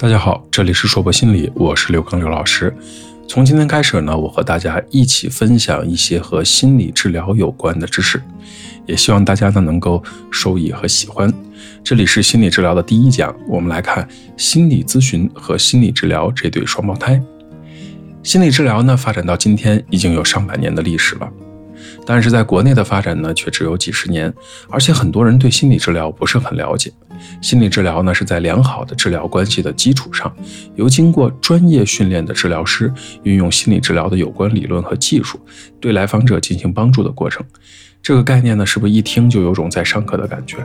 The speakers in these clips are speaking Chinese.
大家好，这里是硕博心理，我是刘刚刘老师。从今天开始呢，我和大家一起分享一些和心理治疗有关的知识，也希望大家呢能够受益和喜欢。这里是心理治疗的第一讲，我们来看心理咨询和心理治疗这对双胞胎。心理治疗呢发展到今天已经有上百年的历史了。但是在国内的发展呢，却只有几十年，而且很多人对心理治疗不是很了解。心理治疗呢，是在良好的治疗关系的基础上，由经过专业训练的治疗师运用心理治疗的有关理论和技术，对来访者进行帮助的过程。这个概念呢，是不是一听就有种在上课的感觉？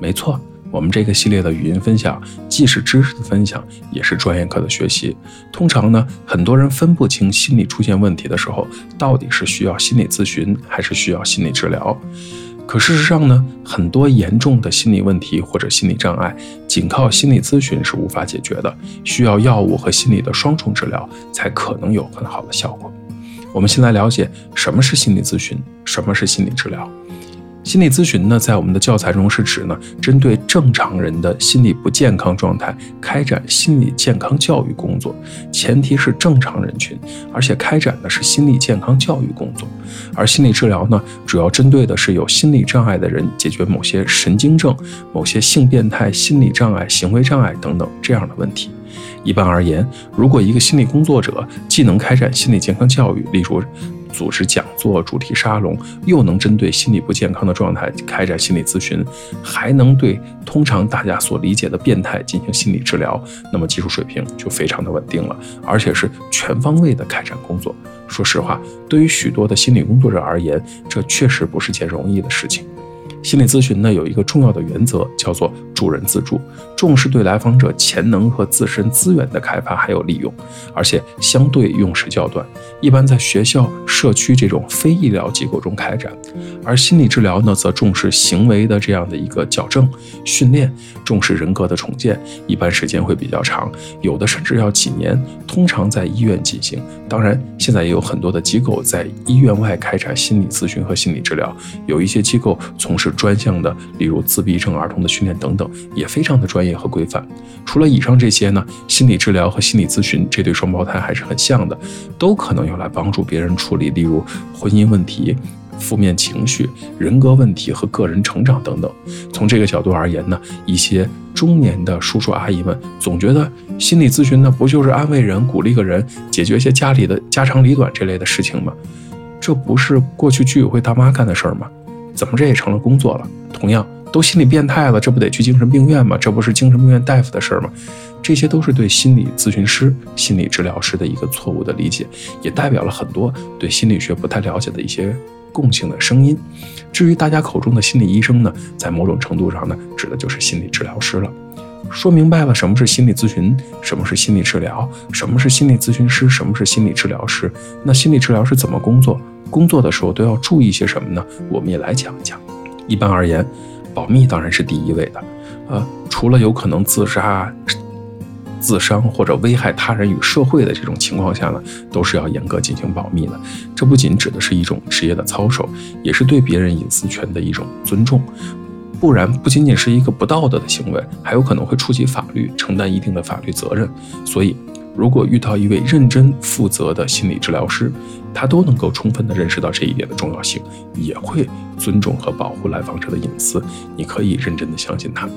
没错。我们这个系列的语音分享，既是知识的分享，也是专业课的学习。通常呢，很多人分不清心理出现问题的时候，到底是需要心理咨询还是需要心理治疗。可事实上呢，很多严重的心理问题或者心理障碍，仅靠心理咨询是无法解决的，需要药物和心理的双重治疗才可能有很好的效果。我们先来了解什么是心理咨询，什么是心理治疗。心理咨询呢，在我们的教材中是指呢，针对正常人的心理不健康状态开展心理健康教育工作，前提是正常人群，而且开展的是心理健康教育工作。而心理治疗呢，主要针对的是有心理障碍的人，解决某些神经症、某些性变态、心理障碍、行为障碍等等这样的问题。一般而言，如果一个心理工作者既能开展心理健康教育，例如，组织讲座、主题沙龙，又能针对心理不健康的状态开展心理咨询，还能对通常大家所理解的变态进行心理治疗，那么技术水平就非常的稳定了，而且是全方位的开展工作。说实话，对于许多的心理工作者而言，这确实不是件容易的事情。心理咨询呢，有一个重要的原则，叫做助人自助，重视对来访者潜能和自身资源的开发还有利用，而且相对用时较短，一般在学校、社区这种非医疗机构中开展。而心理治疗呢，则重视行为的这样的一个矫正训练，重视人格的重建，一般时间会比较长，有的甚至要几年，通常在医院进行。当然，现在也有很多的机构在医院外开展心理咨询和心理治疗，有一些机构从事。专项的，例如自闭症儿童的训练等等，也非常的专业和规范。除了以上这些呢，心理治疗和心理咨询这对双胞胎还是很像的，都可能用来帮助别人处理，例如婚姻问题、负面情绪、人格问题和个人成长等等。从这个角度而言呢，一些中年的叔叔阿姨们总觉得心理咨询呢，不就是安慰人、鼓励个人、解决一些家里的家长里短这类的事情吗？这不是过去居委会大妈干的事儿吗？怎么这也成了工作了？同样都心理变态了，这不得去精神病院吗？这不是精神病院大夫的事儿吗？这些都是对心理咨询师、心理治疗师的一个错误的理解，也代表了很多对心理学不太了解的一些共性的声音。至于大家口中的心理医生呢，在某种程度上呢，指的就是心理治疗师了。说明白了什么是心理咨询，什么是心理治疗，什么是心理咨询师，什么是心理治疗师，那心理治疗师怎么工作？工作的时候都要注意些什么呢？我们也来讲一讲。一般而言，保密当然是第一位的。呃，除了有可能自杀、自伤或者危害他人与社会的这种情况下呢，都是要严格进行保密的。这不仅指的是一种职业的操守，也是对别人隐私权的一种尊重。不然，不仅仅是一个不道德的行为，还有可能会触及法律，承担一定的法律责任。所以。如果遇到一位认真负责的心理治疗师，他都能够充分的认识到这一点的重要性，也会尊重和保护来访者的隐私。你可以认真的相信他。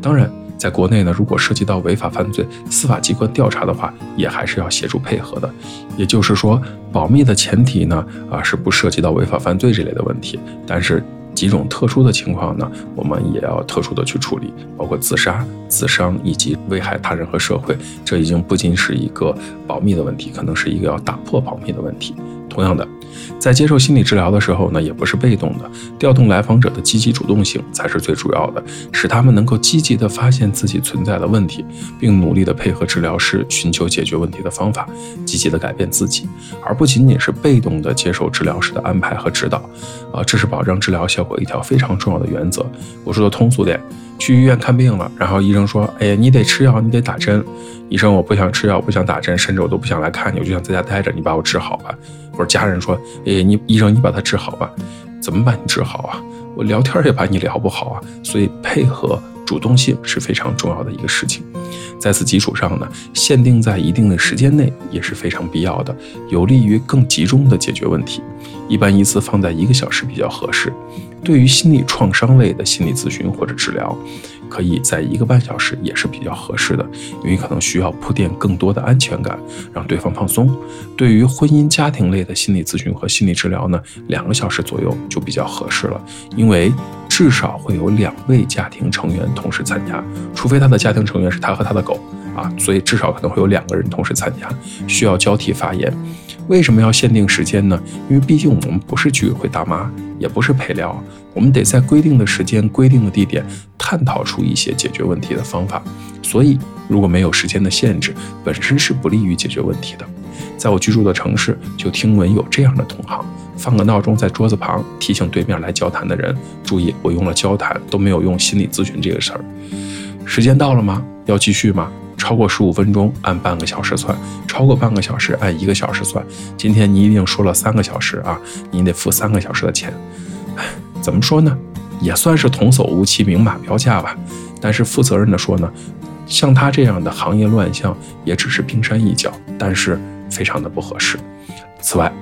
当然，在国内呢，如果涉及到违法犯罪，司法机关调查的话，也还是要协助配合的。也就是说，保密的前提呢，啊，是不涉及到违法犯罪这类的问题。但是。几种特殊的情况呢，我们也要特殊的去处理，包括自杀、自伤以及危害他人和社会。这已经不仅是一个保密的问题，可能是一个要打破保密的问题。同样的。在接受心理治疗的时候呢，也不是被动的，调动来访者的积极主动性才是最主要的，使他们能够积极的发现自己存在的问题，并努力的配合治疗师寻求解决问题的方法，积极的改变自己，而不仅仅是被动的接受治疗师的安排和指导。啊，这是保障治疗效果一条非常重要的原则。我说的通俗点。去医院看病了，然后医生说：“哎呀，你得吃药，你得打针。”医生，我不想吃药，不想打针，甚至我都不想来看你，我就想在家待着，你把我治好吧。或者家人说：“哎，你医生，你把他治好吧。”怎么把你治好啊？我聊天也把你聊不好啊。所以配合。主动性是非常重要的一个事情。在此基础上呢，限定在一定的时间内也是非常必要的，有利于更集中的解决问题。一般一次放在一个小时比较合适。对于心理创伤类的心理咨询或者治疗，可以在一个半小时也是比较合适的，因为可能需要铺垫更多的安全感，让对方放松。对于婚姻家庭类的心理咨询和心理治疗呢，两个小时左右就比较合适了，因为至少会有两位家庭成员同时参加，除非他的家庭成员是他和他的狗啊，所以至少可能会有两个人同时参加，需要交替发言。为什么要限定时间呢？因为毕竟我们不是居委会大妈，也不是陪聊，我们得在规定的时间、规定的地点探讨出一些解决问题的方法。所以，如果没有时间的限制，本身是不利于解决问题的。在我居住的城市，就听闻有这样的同行，放个闹钟在桌子旁，提醒对面来交谈的人注意，我用了交谈，都没有用心理咨询这个事儿。时间到了吗？要继续吗？超过十五分钟按半个小时算，超过半个小时按一个小时算。今天你一定说了三个小时啊，你得付三个小时的钱。哎，怎么说呢？也算是童叟无欺，明码标价吧。但是负责任的说呢，像他这样的行业乱象也只是冰山一角，但是非常的不合适。此外，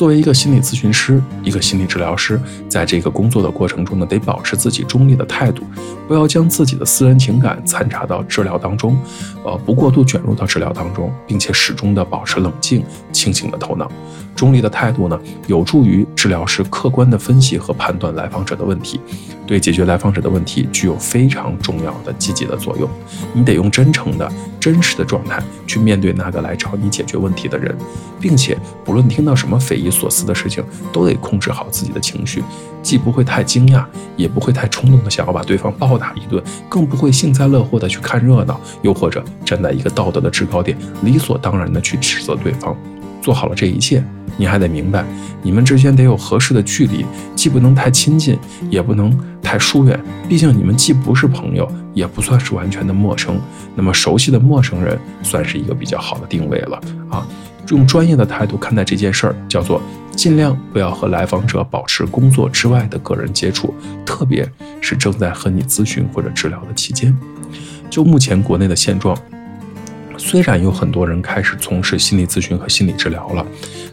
作为一个心理咨询师，一个心理治疗师，在这个工作的过程中呢，得保持自己中立的态度，不要将自己的私人情感掺杂到治疗当中，呃，不过度卷入到治疗当中，并且始终的保持冷静、清醒的头脑。中立的态度呢，有助于治疗师客观的分析和判断来访者的问题，对解决来访者的问题具有非常重要的积极的作用。你得用真诚的、真实的状态去面对那个来找你解决问题的人，并且不论听到什么匪夷所思的事情，都得控制好自己的情绪，既不会太惊讶，也不会太冲动的想要把对方暴打一顿，更不会幸灾乐祸的去看热闹，又或者站在一个道德的制高点，理所当然的去指责对方。做好了这一切。你还得明白，你们之间得有合适的距离，既不能太亲近，也不能太疏远。毕竟你们既不是朋友，也不算是完全的陌生。那么熟悉的陌生人，算是一个比较好的定位了啊。用专业的态度看待这件事儿，叫做尽量不要和来访者保持工作之外的个人接触，特别是正在和你咨询或者治疗的期间。就目前国内的现状。虽然有很多人开始从事心理咨询和心理治疗了，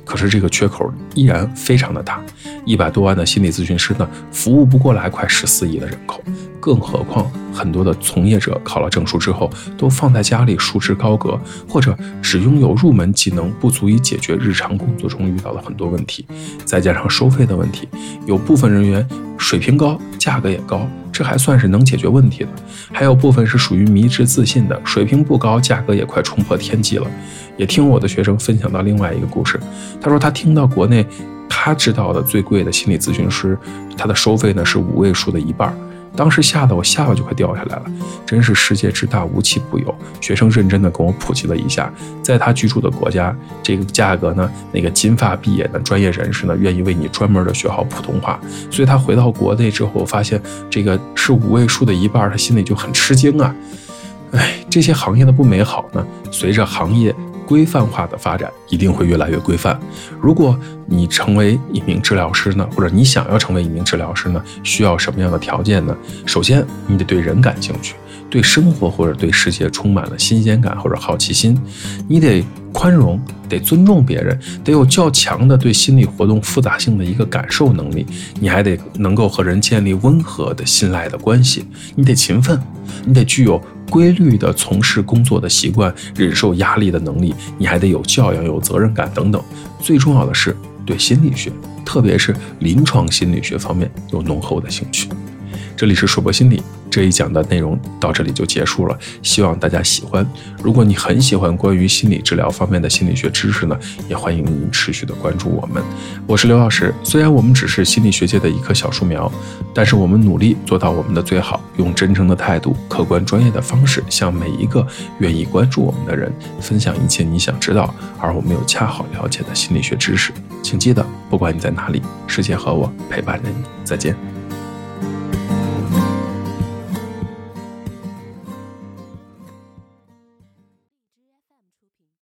可是这个缺口依然非常的大。一百多万的心理咨询师呢，服务不过来快十四亿的人口，更何况很多的从业者考了证书之后，都放在家里束之高阁，或者只拥有入门技能，不足以解决日常工作中遇到的很多问题。再加上收费的问题，有部分人员水平高，价格也高。这还算是能解决问题的，还有部分是属于迷之自信的，水平不高，价格也快冲破天际了。也听我的学生分享到另外一个故事，他说他听到国内他知道的最贵的心理咨询师，他的收费呢是五位数的一半。当时吓得我下巴就快掉下来了，真是世界之大无奇不有。学生认真的跟我普及了一下，在他居住的国家，这个价格呢，那个金发碧眼的专业人士呢，愿意为你专门的学好普通话。所以他回到国内之后，发现这个是五位数的一半，他心里就很吃惊啊。哎，这些行业的不美好呢，随着行业。规范化的发展一定会越来越规范。如果你成为一名治疗师呢，或者你想要成为一名治疗师呢，需要什么样的条件呢？首先，你得对人感兴趣，对生活或者对世界充满了新鲜感或者好奇心。你得宽容，得尊重别人，得有较强的对心理活动复杂性的一个感受能力。你还得能够和人建立温和的信赖的关系。你得勤奋，你得具有。规律的从事工作的习惯，忍受压力的能力，你还得有教养、有责任感等等。最重要的是，对心理学，特别是临床心理学方面有浓厚的兴趣。这里是硕博心理。这一讲的内容到这里就结束了，希望大家喜欢。如果你很喜欢关于心理治疗方面的心理学知识呢，也欢迎您持续的关注我们。我是刘老师，虽然我们只是心理学界的一棵小树苗，但是我们努力做到我们的最好，用真诚的态度、客观专业的方式，向每一个愿意关注我们的人分享一切你想知道而我们又恰好了解的心理学知识。请记得，不管你在哪里，世界和我陪伴着你。再见。